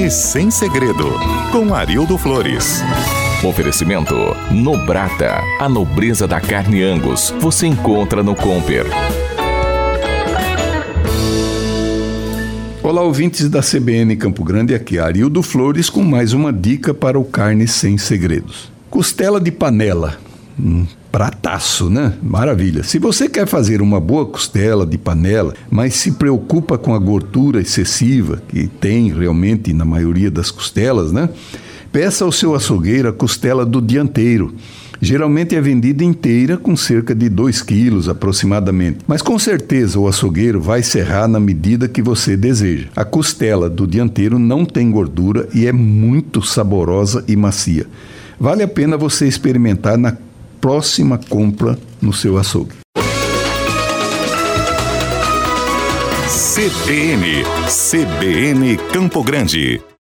Carne Sem Segredo, com Arildo Flores. Oferecimento Nobrata, a nobreza da carne Angus. Você encontra no Comper. Olá, ouvintes da CBN Campo Grande, aqui é Arildo Flores com mais uma dica para o Carne Sem Segredos. Costela de panela. Hum, prataço, né? Maravilha. Se você quer fazer uma boa costela de panela, mas se preocupa com a gordura excessiva que tem realmente na maioria das costelas, né? Peça ao seu açougueiro a costela do dianteiro. Geralmente é vendida inteira com cerca de 2 quilos aproximadamente, mas com certeza o açougueiro vai serrar na medida que você deseja. A costela do dianteiro não tem gordura e é muito saborosa e macia. Vale a pena você experimentar na próxima compra no seu açougue. CBN, CBN Campo Grande.